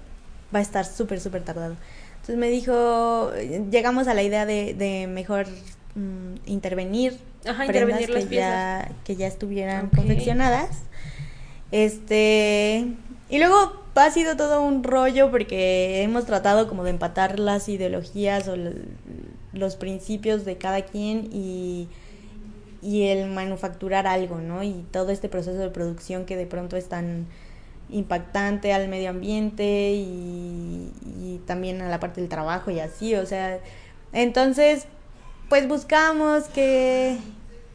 va a estar súper, súper tardado. Entonces me dijo, llegamos a la idea de, de mejor mm, intervenir Ajá, prendas que, ya, que ya estuvieran confeccionadas. Este, y luego ha sido todo un rollo porque hemos tratado como de empatar las ideologías o los principios de cada quien y, y el manufacturar algo, ¿no? Y todo este proceso de producción que de pronto es tan impactante al medio ambiente y, y también a la parte del trabajo y así, o sea, entonces pues buscamos que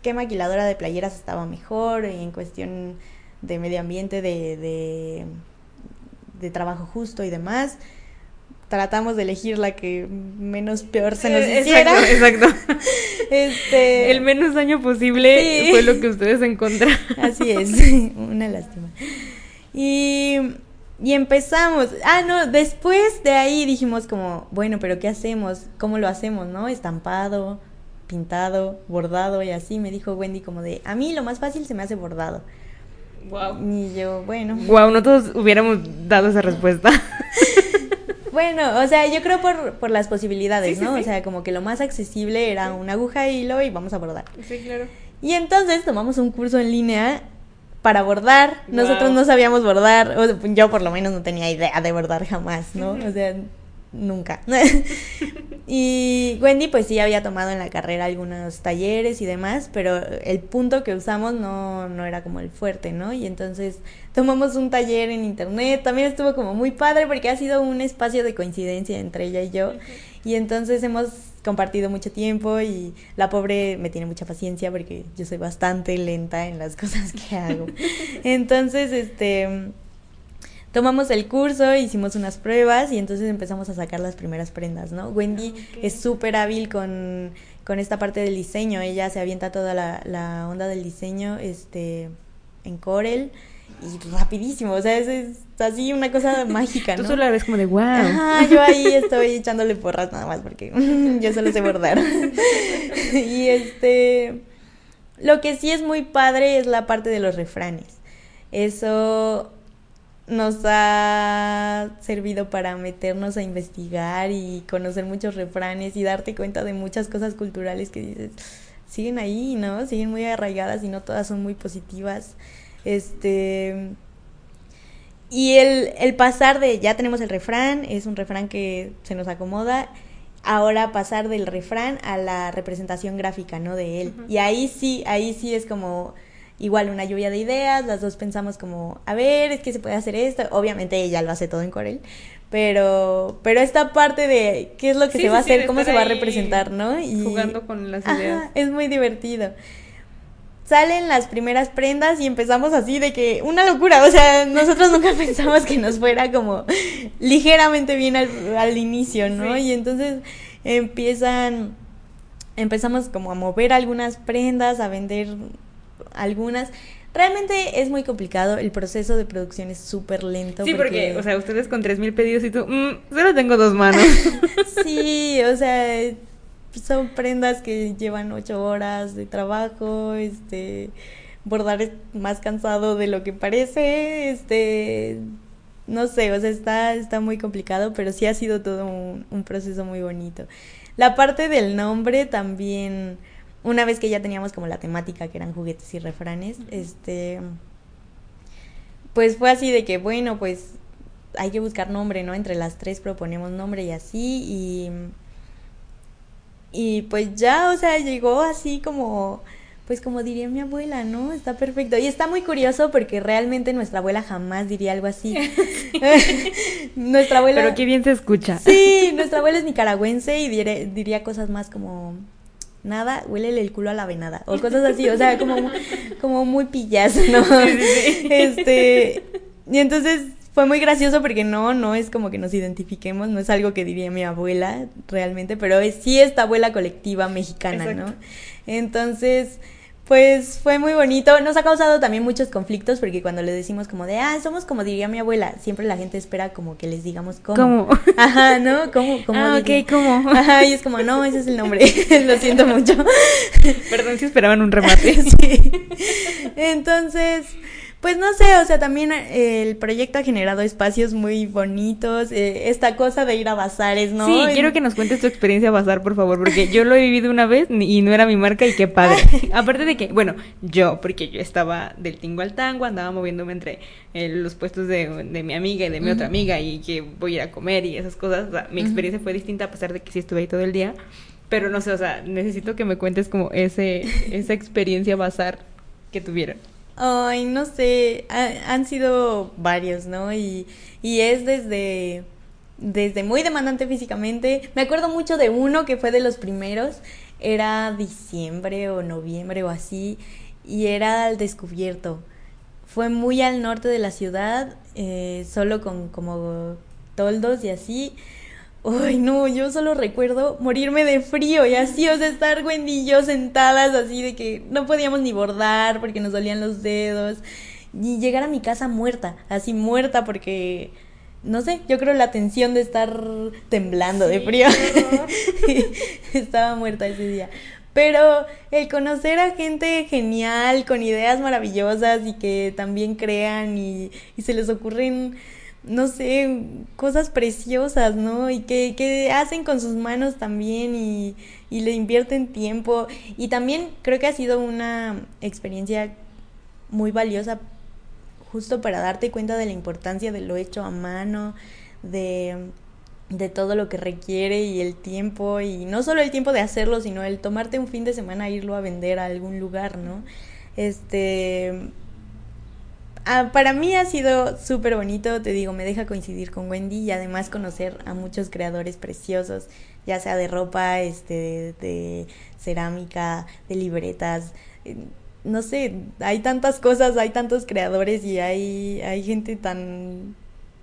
qué maquiladora de playeras estaba mejor en cuestión de medio ambiente, de, de, trabajo justo y demás. Tratamos de elegir la que menos peor se nos eh, hiciera. Exacto, Este... El menos daño posible fue lo que ustedes encontraron. Así es, una lástima. Y, y empezamos. Ah, no, después de ahí dijimos como, bueno, pero ¿qué hacemos? ¿Cómo lo hacemos, no? Estampado, pintado, bordado y así. Me dijo Wendy como de, a mí lo más fácil se me hace bordado. Wow. Y yo, bueno. Wow, no todos hubiéramos dado esa respuesta. Bueno, o sea, yo creo por, por las posibilidades, ¿no? O sea, como que lo más accesible era una aguja y hilo y vamos a bordar. Sí, claro. Y entonces tomamos un curso en línea para bordar. Nosotros no sabíamos bordar, o yo por lo menos no tenía idea de bordar jamás, ¿no? O sea, nunca. y Wendy pues sí había tomado en la carrera algunos talleres y demás, pero el punto que usamos no, no era como el fuerte, ¿no? Y entonces tomamos un taller en internet, también estuvo como muy padre porque ha sido un espacio de coincidencia entre ella y yo. Y entonces hemos compartido mucho tiempo y la pobre me tiene mucha paciencia porque yo soy bastante lenta en las cosas que hago. Entonces, este tomamos el curso, hicimos unas pruebas y entonces empezamos a sacar las primeras prendas, ¿no? Wendy ah, es súper hábil con, con, esta parte del diseño, ella se avienta toda la, la onda del diseño este, en Corel y rapidísimo, o sea, es, así una cosa mágica, ¿no? Tú solo la ves como de wow. Ajá, yo ahí estoy echándole porras nada más porque yo solo sé bordar. y este, lo que sí es muy padre es la parte de los refranes. Eso nos ha servido para meternos a investigar y conocer muchos refranes y darte cuenta de muchas cosas culturales que dices, siguen ahí, ¿no? Siguen muy arraigadas y no todas son muy positivas. Este. Y el, el pasar de ya tenemos el refrán, es un refrán que se nos acomoda. Ahora pasar del refrán a la representación gráfica, ¿no? De él. Y ahí sí, ahí sí es como igual una lluvia de ideas, las dos pensamos como, a ver, es que se puede hacer esto, obviamente ella lo hace todo en Corel, pero pero esta parte de qué es lo que se va a hacer, cómo se va a representar, ¿no? Y jugando con las ideas. es muy divertido. Salen las primeras prendas y empezamos así de que una locura, o sea, nosotros nunca pensamos que nos fuera como ligeramente bien al, al inicio, ¿no? Y entonces empiezan empezamos como a mover algunas prendas, a vender algunas. Realmente es muy complicado, el proceso de producción es súper lento. Sí, porque... o sea, ustedes con 3.000 pedidos y tú, mmm, solo tengo dos manos. sí, o sea, son prendas que llevan ocho horas de trabajo, este, bordar es más cansado de lo que parece, este, no sé, o sea, está, está muy complicado, pero sí ha sido todo un proceso muy bonito. La parte del nombre también una vez que ya teníamos como la temática que eran juguetes y refranes, este pues fue así de que bueno, pues hay que buscar nombre, ¿no? Entre las tres proponemos nombre y así y y pues ya, o sea, llegó así como pues como diría mi abuela, ¿no? Está perfecto. Y está muy curioso porque realmente nuestra abuela jamás diría algo así. nuestra abuela... Pero qué bien se escucha. Sí, nuestra abuela es nicaragüense y diría cosas más como nada, huélele el culo a la venada, o cosas así, o sea, como, como muy pillas, ¿no? Este, y entonces fue muy gracioso porque no, no es como que nos identifiquemos, no es algo que diría mi abuela realmente, pero es sí esta abuela colectiva mexicana, ¿no? Entonces, pues fue muy bonito. Nos ha causado también muchos conflictos porque cuando le decimos como de, ah, somos como diría mi abuela, siempre la gente espera como que les digamos cómo. ¿Cómo? Ajá, ¿no? ¿Cómo? ¿Cómo ah, ok, ¿cómo? Ajá, y es como, no, ese es el nombre. Lo siento mucho. Perdón si esperaban un remate. sí. Entonces, Pues no sé, o sea, también eh, el proyecto ha generado espacios muy bonitos, eh, esta cosa de ir a bazares, ¿no? Sí, quiero que nos cuentes tu experiencia bazar, por favor, porque yo lo he vivido una vez y no era mi marca y qué padre. Aparte de que, bueno, yo, porque yo estaba del tingo al tango, andaba moviéndome entre eh, los puestos de, de, mi amiga y de mi otra amiga y que voy a ir a comer y esas cosas. O sea, mi experiencia fue distinta a pesar de que sí estuve ahí todo el día. Pero no sé, o sea, necesito que me cuentes como ese, esa experiencia bazar que tuvieron. Ay, no sé, han sido varios, ¿no? Y, y es desde, desde muy demandante físicamente. Me acuerdo mucho de uno que fue de los primeros, era diciembre o noviembre o así, y era al descubierto. Fue muy al norte de la ciudad, eh, solo con como toldos y así. Ay, no, yo solo recuerdo morirme de frío y así, o sea, estar Wendy y yo sentadas así de que no podíamos ni bordar porque nos dolían los dedos y llegar a mi casa muerta, así muerta porque no sé, yo creo la tensión de estar temblando de frío. Estaba muerta ese día. Pero el conocer a gente genial, con ideas maravillosas y que también crean y, y se les ocurren no sé, cosas preciosas, ¿no? Y que, que hacen con sus manos también y, y, le invierten tiempo. Y también creo que ha sido una experiencia muy valiosa justo para darte cuenta de la importancia de lo hecho a mano, de, de todo lo que requiere y el tiempo, y no solo el tiempo de hacerlo, sino el tomarte un fin de semana e irlo a vender a algún lugar, ¿no? Este Ah, para mí ha sido súper bonito, te digo, me deja coincidir con Wendy y además conocer a muchos creadores preciosos, ya sea de ropa, este, de, cerámica, de libretas, eh, no sé, hay tantas cosas, hay tantos creadores y hay, hay gente tan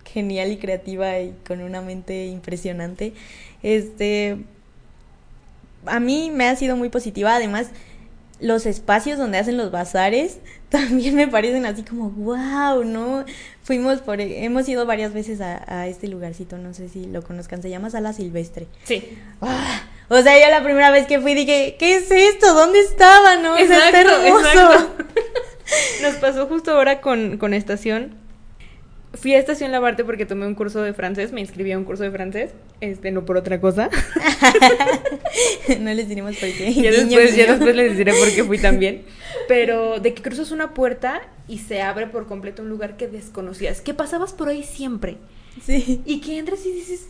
genial y creativa y con una mente impresionante. Este, a mí me ha sido muy positiva, además los espacios donde hacen los bazares también me parecen así como wow, ¿no? Fuimos por, hemos ido varias veces a, este lugarcito, no sé si lo conozcan, se llama Sala Silvestre. Sí. Ah, o sea, yo la primera vez que fui dije, ¿qué es esto? ¿Dónde estaba? No, exacto, Exacto. Nos pasó justo ahora con, con estación fui a Estación Labarte porque tomé un curso de francés, me inscribí a un curso de francés, este, no por otra cosa. no les diremos por qué. Ya después, ya después les diré por qué fui también. Pero de que cruzas una puerta y se abre por completo un lugar que desconocías, que pasabas por ahí siempre. Sí. Y que entras y dices,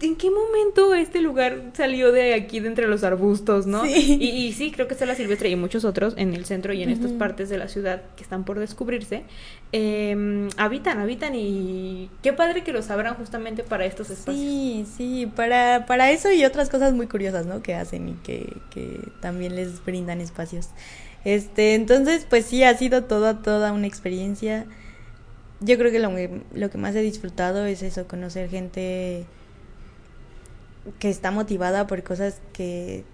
¿en qué momento este lugar salió de aquí de entre los arbustos, no? Sí. Y, sí, creo que está la Silvestre y muchos otros en el centro y en estas partes de la ciudad que están por descubrirse, em, habitan, habitan y qué padre que los abran justamente para estos espacios. Sí, sí, para, para eso y otras cosas muy curiosas, ¿no? Que hacen y que, que también les brindan espacios. Este, entonces, pues sí, ha sido toda, toda una experiencia. Yo creo que lo, lo que más he disfrutado es eso, conocer gente que está motivada por cosas que,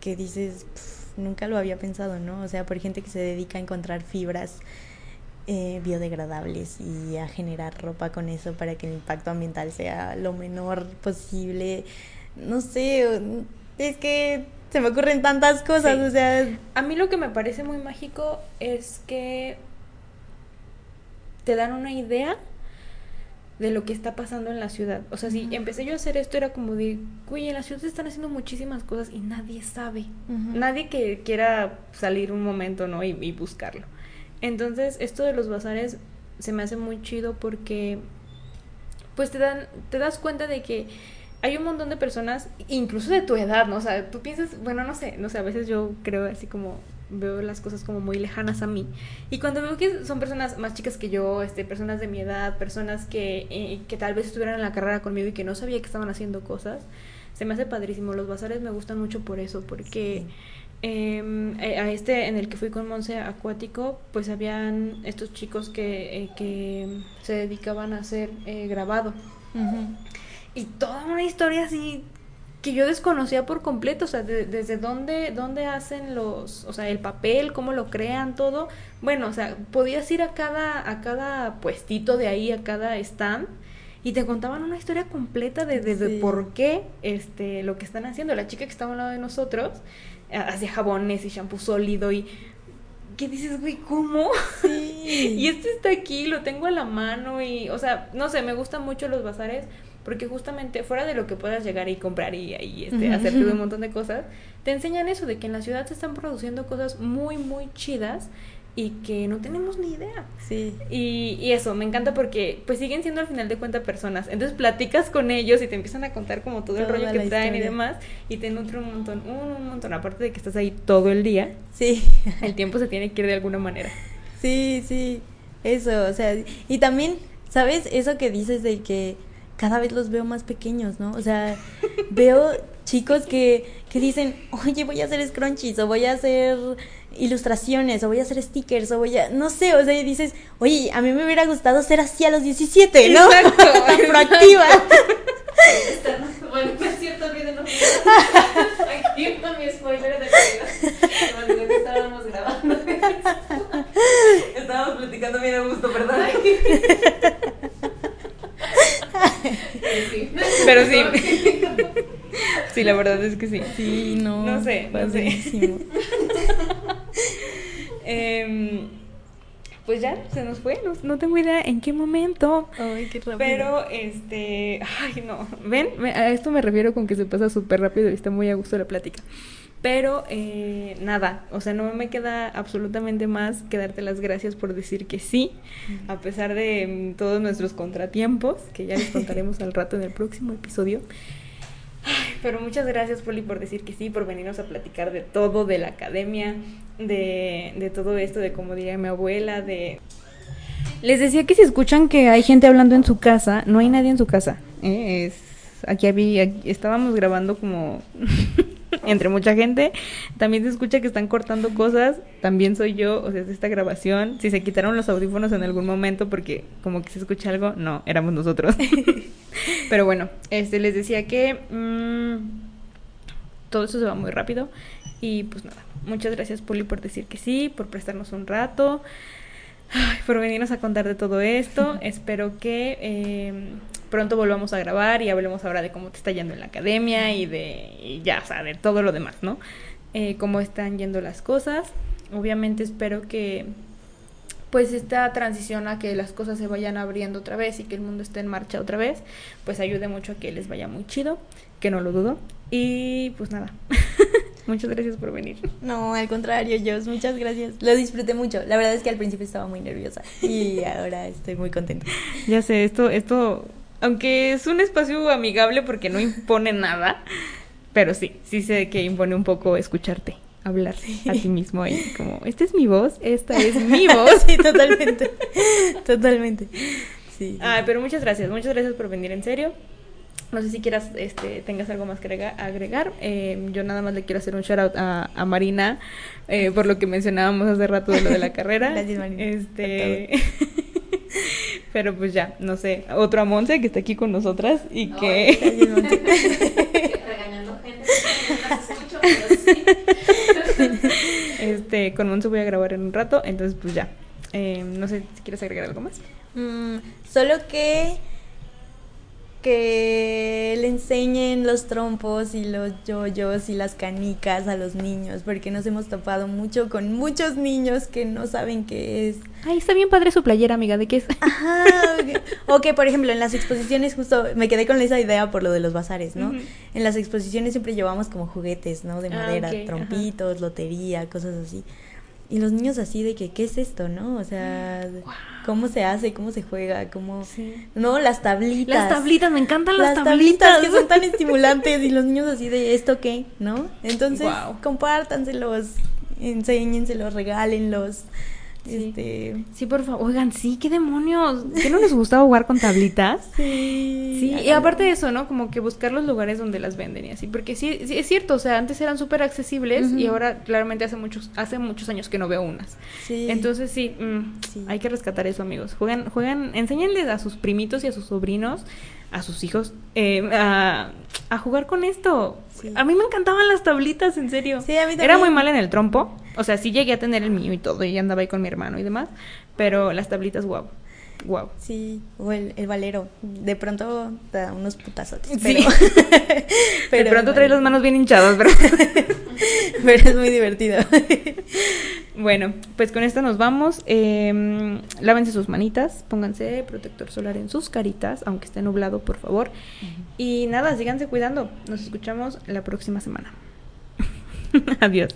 que dices, nunca lo había pensado, ¿no? O sea, por gente que se dedica a encontrar fibras eh, biodegradables y a generar ropa con eso para que el impacto ambiental sea lo menor posible. No sé, es que se me ocurren tantas cosas, o sea... A mí lo que me parece muy mágico es que te dan una idea de lo que está pasando en la ciudad. O sea, si empecé yo a hacer esto era como de, oye, en la ciudad se están haciendo muchísimas cosas y nadie sabe. Nadie que quiera salir un momento, ¿no? Y, y, buscarlo. Entonces, esto de los bazares se me hace muy chido porque, pues te dan, te das cuenta de que hay un montón de personas, incluso de tu edad, ¿no? O sea, tú piensas, bueno, no sé, no sé, a veces yo creo así como veo las cosas como muy lejanas a mí. Y cuando veo que son personas más chicas que yo, este, personas de mi edad, personas que, eh, que tal vez estuvieran en la carrera conmigo y que no sabía que estaban haciendo cosas, se me hace padrísimo. Los bazares me gustan mucho por eso, porque em, eh, a este en el que fui con Monse Acuático, pues habían estos chicos que, eh, que se dedicaban a hacer grabado. Y toda una historia así que yo desconocía por completo, o sea, desde dónde, dónde hacen los, o sea, el papel, cómo lo crean, todo. Bueno, o sea, podías ir a cada, a cada puestito de ahí, a cada stand, y te contaban una historia completa de, de, por qué este, lo que están haciendo. La chica que estaba al lado de nosotros hacía jabones y shampoo sólido y ¿qué dices, güey? ¿Cómo? Sí, y este está aquí, lo tengo a la mano y, o sea, no sé, me gustan mucho los bazares porque justamente fuera de lo que puedas llegar y comprar y, y este, hacerte un montón de cosas, te enseñan eso de que en la ciudad se están produciendo cosas muy, muy chidas y que no tenemos ni idea. Sí. Y, y, eso, me encanta porque pues siguen siendo al final de cuentas personas. Entonces platicas con ellos y te empiezan a contar como todo el rollo que traen y demás y te nutre un montón, un montón. Aparte de que estás ahí todo el día. Sí. El tiempo se tiene que ir de alguna manera. Sí, sí. Eso, o sea, y también, ¿sabes? Eso que dices de que cada vez los veo más pequeños, ¿no? O sea, veo chicos que, que dicen, oye, voy a hacer scrunchies o voy a hacer ilustraciones o voy a hacer stickers o voy a, no sé, o sea, y dices, oye, a mí me hubiera gustado ser así a los 17, ¿no? Exacto. Proactiva. bueno, no es cierto, olvídenlo. Aquí está mi spoiler de que estábamos grabando. Estábamos platicando bien a gusto, ¿verdad? Pero sí. Sí, la verdad es que sí. Sí, no. No sé, no sé. Em, pues ya, se nos fue. No, no tengo idea en qué momento. Ay, qué rápido. Pero, este. Ay, no. ¿Ven? A esto me refiero con que se pasa súper rápido y está muy a gusto la plática. Pero, eh, nada. O sea, no me queda absolutamente más que darte las gracias por decir que sí. A pesar de mm, todos nuestros contratiempos, que ya les contaremos al rato en el próximo episodio. Pero muchas gracias, Poli, por decir que sí, por venirnos a platicar de todo, de la academia, de, de todo esto, de como diría mi abuela, de... Les decía que si escuchan que hay gente hablando en su casa, no hay nadie en su casa. ¿eh? Es, aquí, había, aquí estábamos grabando como entre mucha gente. También se escucha que están cortando cosas. También soy yo, o sea, es esta grabación. Si se quitaron los audífonos en algún momento porque como que se escucha algo, no, éramos nosotros. Pero bueno, este les decía que mm, todo eso se va muy rápido. Y pues nada, muchas gracias Poli por decir que sí, por prestarnos un rato, ay, por venirnos a contar de todo esto. Espero que eh, pronto volvamos a grabar y hablemos ahora de cómo te está yendo en la academia y de y ya, o sea, de todo lo demás, ¿no? Eh, cómo están yendo las cosas. Obviamente espero que pues esta transición a que las cosas se vayan abriendo otra vez y que el mundo esté en marcha otra vez, pues ayude mucho a que les vaya muy chido, que no lo dudo. Y pues nada, muchas gracias por venir. No, al contrario, Jos, muchas gracias. Lo disfruté mucho. La verdad es que al principio estaba muy nerviosa y ahora estoy muy contenta. Ya sé, esto, esto, aunque es un espacio amigable porque no impone nada, pero sí, sí sé que impone un poco escucharte hablar a ti mismo y como, esta es mi voz, esta es mi voz. sí, totalmente. Totalmente. Sí. Ay, pero muchas gracias, muchas gracias por venir en serio. No sé si quieras, este, tengas algo más que agrega- agregar. Eh, yo nada más le quiero hacer un shout out a, a Marina eh, por lo que mencionábamos hace rato de lo de la carrera. Gracias, Marina, Este, pero pues ya, no sé, otro a Monse que está aquí con nosotras y que. Regañando gente. No las escucho, pero sí. este, con Monse voy a grabar en un rato, entonces pues ya. Eh, no sé si quieres agregar algo más. Mm, solo que que le enseñen los trompos y los yoyos y las canicas a los niños, porque nos hemos topado mucho con muchos niños que no saben qué es. Ay, está bien padre su playera, amiga, ¿de qué es? Ajá, o que- o que por ejemplo en las exposiciones justo me quedé con esa idea por lo de los bazares, ¿no? En las exposiciones siempre llevamos como juguetes, ¿no? De Ah, madera, ajá. trompitos, lotería, cosas así. Y los niños así de que, ¿qué es esto, no? O sea, ¿cómo se hace? ¿Cómo se juega? ¿Cómo...? Sí. No, las tablitas. Las tablitas, me encantan las, Las tablitas. tablitas que son tan estimulantes y los niños así de, ¿esto qué? ¿No? Entonces, Guau. compártanselos, enséñenselos, regálenlos. Sí. Este... Sí, por favor. Oigan, sí, qué demonios. ¿Qué no les gustaba jugar con tablitas? Sí. Sí, y aparte de eso, ¿no? Como que buscar los lugares donde las venden y así, porque sí, sí es cierto, o sea, antes eran súper accesibles y ahora claramente hace muchos hace muchos años que no veo unas. Sí. Entonces sí, mm, Sí. hay que rescatar eso, amigos. Juegan, juegan, enséñenles a sus primitos y a sus sobrinos, a sus hijos, eh, a, a jugar con esto. Sí. A mí me encantaban las tablitas, en serio. Sí, a mí Era muy mal en el trompo, o sea, sí llegué a tener el mío y todo, y andaba ahí con mi hermano y demás, pero las tablitas, wow. Wow. Sí, o el, el valero. De pronto da unos putazotes. Sí. Pero, de pronto trae las manos bien hinchadas, pero... pero es muy divertido. bueno, pues con esto nos vamos. Eh, lávense sus manitas, pónganse protector solar en sus caritas, aunque esté nublado, por favor. Y nada, síganse cuidando. Nos escuchamos la próxima semana. Adiós.